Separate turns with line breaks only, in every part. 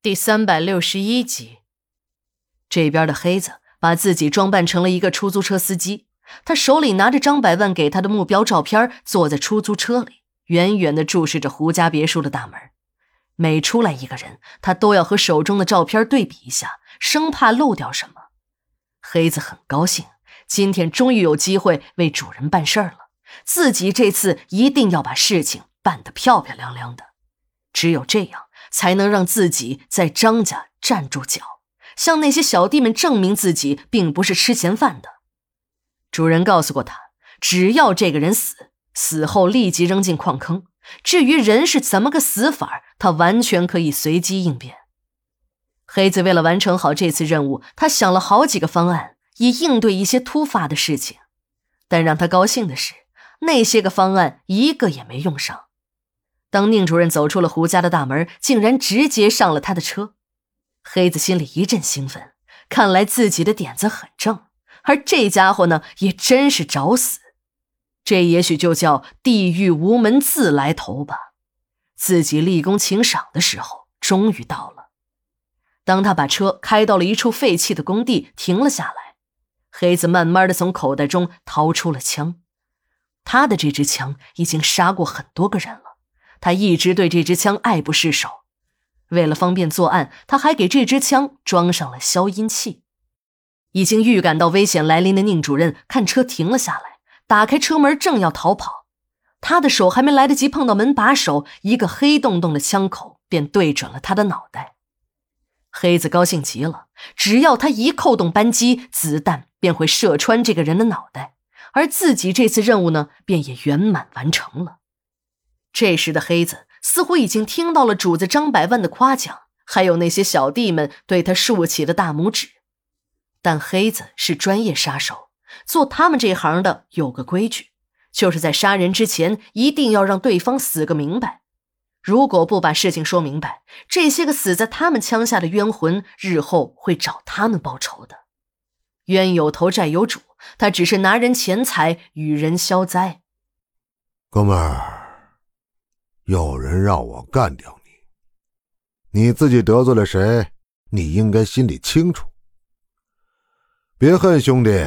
第三百六十一集，这边的黑子把自己装扮成了一个出租车司机，他手里拿着张百万给他的目标照片，坐在出租车里，远远的注视着胡家别墅的大门。每出来一个人，他都要和手中的照片对比一下，生怕漏掉什么。黑子很高兴，今天终于有机会为主人办事了，自己这次一定要把事情办得漂漂亮亮的，只有这样。才能让自己在张家站住脚，向那些小弟们证明自己并不是吃闲饭的。主人告诉过他，只要这个人死，死后立即扔进矿坑。至于人是怎么个死法，他完全可以随机应变。黑子为了完成好这次任务，他想了好几个方案，以应对一些突发的事情。但让他高兴的是，那些个方案一个也没用上。当宁主任走出了胡家的大门，竟然直接上了他的车，黑子心里一阵兴奋，看来自己的点子很正，而这家伙呢，也真是找死。这也许就叫地狱无门自来投吧。自己立功请赏的时候终于到了。当他把车开到了一处废弃的工地，停了下来，黑子慢慢的从口袋中掏出了枪，他的这支枪已经杀过很多个人了。他一直对这支枪爱不释手，为了方便作案，他还给这支枪装上了消音器。已经预感到危险来临的宁主任看车停了下来，打开车门正要逃跑，他的手还没来得及碰到门把手，一个黑洞洞的枪口便对准了他的脑袋。黑子高兴极了，只要他一扣动扳机，子弹便会射穿这个人的脑袋，而自己这次任务呢，便也圆满完成了。这时的黑子似乎已经听到了主子张百万的夸奖，还有那些小弟们对他竖起的大拇指。但黑子是专业杀手，做他们这行的有个规矩，就是在杀人之前一定要让对方死个明白。如果不把事情说明白，这些个死在他们枪下的冤魂日后会找他们报仇的。冤有头债有主，他只是拿人钱财与人消灾。
哥们儿。有人让我干掉你，你自己得罪了谁？你应该心里清楚。别恨兄弟，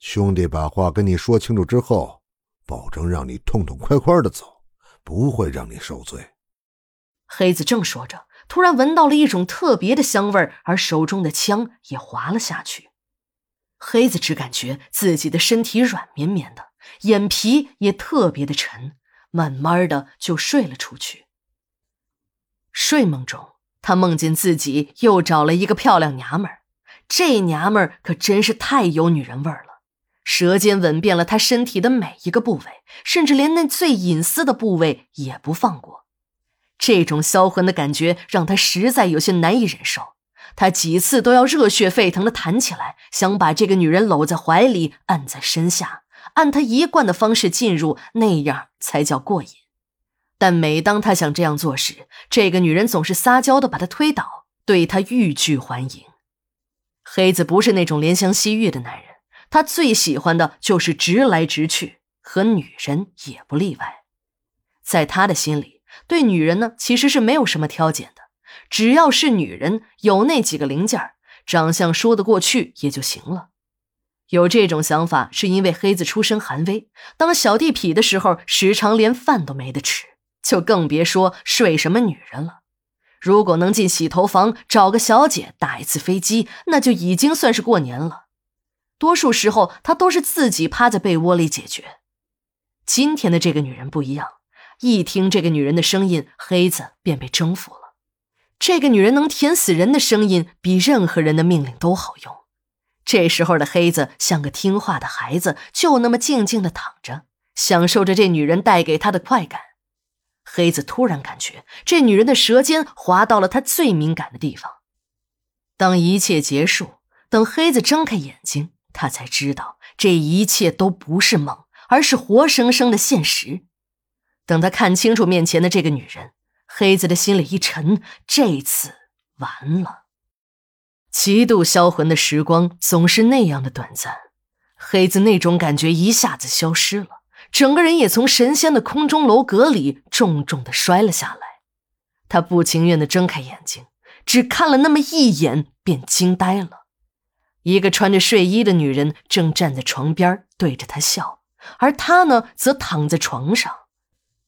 兄弟把话跟你说清楚之后，保证让你痛痛快快的走，不会让你受罪。
黑子正说着，突然闻到了一种特别的香味而手中的枪也滑了下去。黑子只感觉自己的身体软绵绵的，眼皮也特别的沉。慢慢的就睡了出去。睡梦中，他梦见自己又找了一个漂亮娘们儿，这娘们儿可真是太有女人味了，舌尖吻遍了他身体的每一个部位，甚至连那最隐私的部位也不放过。这种销魂的感觉让他实在有些难以忍受，他几次都要热血沸腾的弹起来，想把这个女人搂在怀里，按在身下。按他一贯的方式进入，那样才叫过瘾。但每当他想这样做时，这个女人总是撒娇的把他推倒，对他欲拒还迎。黑子不是那种怜香惜玉的男人，他最喜欢的就是直来直去，和女人也不例外。在他的心里，对女人呢其实是没有什么挑拣的，只要是女人，有那几个零件长相说得过去也就行了。有这种想法，是因为黑子出身寒微，当小地痞的时候，时常连饭都没得吃，就更别说睡什么女人了。如果能进洗头房找个小姐打一次飞机，那就已经算是过年了。多数时候，他都是自己趴在被窝里解决。今天的这个女人不一样，一听这个女人的声音，黑子便被征服了。这个女人能甜死人的声音，比任何人的命令都好用。这时候的黑子像个听话的孩子，就那么静静的躺着，享受着这女人带给他的快感。黑子突然感觉这女人的舌尖滑到了他最敏感的地方。当一切结束，等黑子睁开眼睛，他才知道这一切都不是梦，而是活生生的现实。等他看清楚面前的这个女人，黑子的心里一沉，这次完了。极度销魂的时光总是那样的短暂。黑子那种感觉一下子消失了整个人也从神仙的空中楼阁里重重的摔了下来。他不情愿的睁开眼睛只看了那么一眼便惊呆了。一个穿着睡衣的女人正站在床边对着他笑而他呢则躺在床上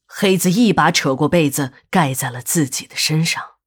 黑子一把扯过被子盖在了自己的身上。